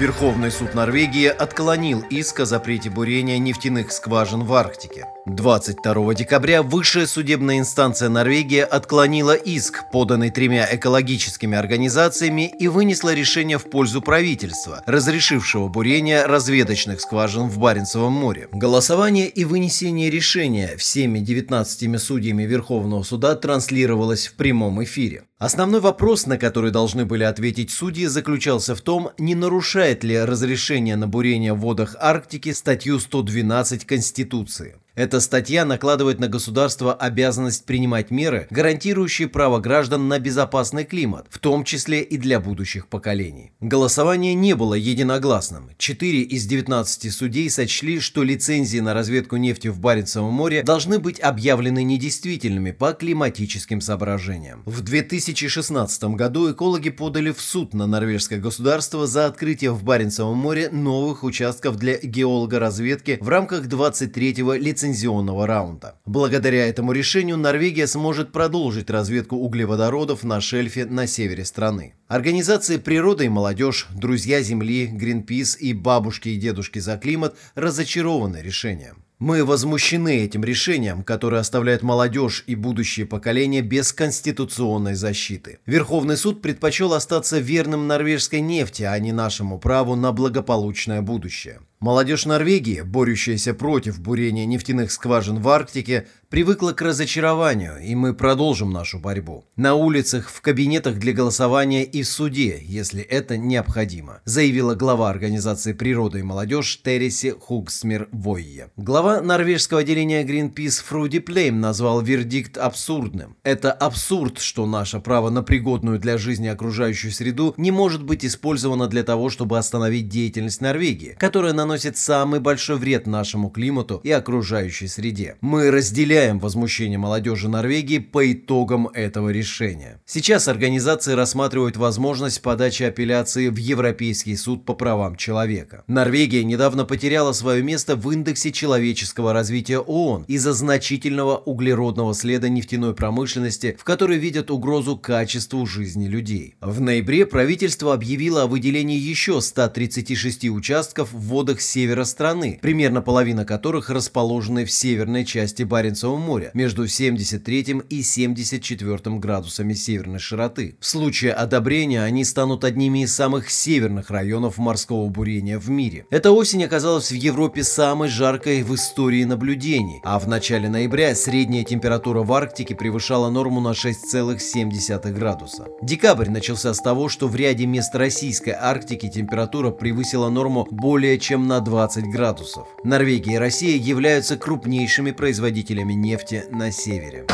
Верховный суд Норвегии отклонил иск о запрете бурения нефтяных скважин в Арктике. 22 декабря высшая судебная инстанция Норвегии отклонила иск, поданный тремя экологическими организациями, и вынесла решение в пользу правительства, разрешившего бурение разведочных скважин в Баренцевом море. Голосование и вынесение решения всеми 19 судьями Верховного суда транслировалось в прямом эфире. Основной вопрос, на который должны были ответить судьи, заключался в том, не нарушает ли разрешение на бурение в водах Арктики статью 112 Конституции. Эта статья накладывает на государство обязанность принимать меры, гарантирующие право граждан на безопасный климат, в том числе и для будущих поколений. Голосование не было единогласным. Четыре из 19 судей сочли, что лицензии на разведку нефти в Баренцевом море должны быть объявлены недействительными по климатическим соображениям. В 2016 году экологи подали в суд на норвежское государство за открытие в Баренцевом море новых участков для геологоразведки в рамках 23-го лицензии лицензионного раунда. Благодаря этому решению Норвегия сможет продолжить разведку углеводородов на шельфе на севере страны. Организации «Природа и молодежь», «Друзья Земли», «Гринпис» и «Бабушки и дедушки за климат» разочарованы решением. Мы возмущены этим решением, которое оставляет молодежь и будущее поколения без конституционной защиты. Верховный суд предпочел остаться верным норвежской нефти, а не нашему праву на благополучное будущее. Молодежь Норвегии, борющаяся против бурения нефтяных скважин в Арктике, привыкла к разочарованию, и мы продолжим нашу борьбу. На улицах, в кабинетах для голосования и в суде, если это необходимо, заявила глава Организации природы и молодежь Тереси Хугсмир Войе. Глава норвежского отделения Greenpeace Фруди Плейм назвал вердикт абсурдным. Это абсурд, что наше право на пригодную для жизни окружающую среду не может быть использовано для того, чтобы остановить деятельность Норвегии, которая на наносит самый большой вред нашему климату и окружающей среде. Мы разделяем возмущение молодежи Норвегии по итогам этого решения. Сейчас организации рассматривают возможность подачи апелляции в Европейский суд по правам человека. Норвегия недавно потеряла свое место в индексе человеческого развития ООН из-за значительного углеродного следа нефтяной промышленности, в которой видят угрозу качеству жизни людей. В ноябре правительство объявило о выделении еще 136 участков в водах севера страны, примерно половина которых расположены в северной части Баренцева моря, между 73 и 74 градусами северной широты. В случае одобрения они станут одними из самых северных районов морского бурения в мире. Эта осень оказалась в Европе самой жаркой в истории наблюдений, а в начале ноября средняя температура в Арктике превышала норму на 6,7 градуса. Декабрь начался с того, что в ряде мест российской Арктики температура превысила норму более чем на 20 градусов. Норвегия и Россия являются крупнейшими производителями нефти на севере.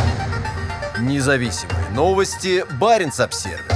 Независимые новости. Барин обсервис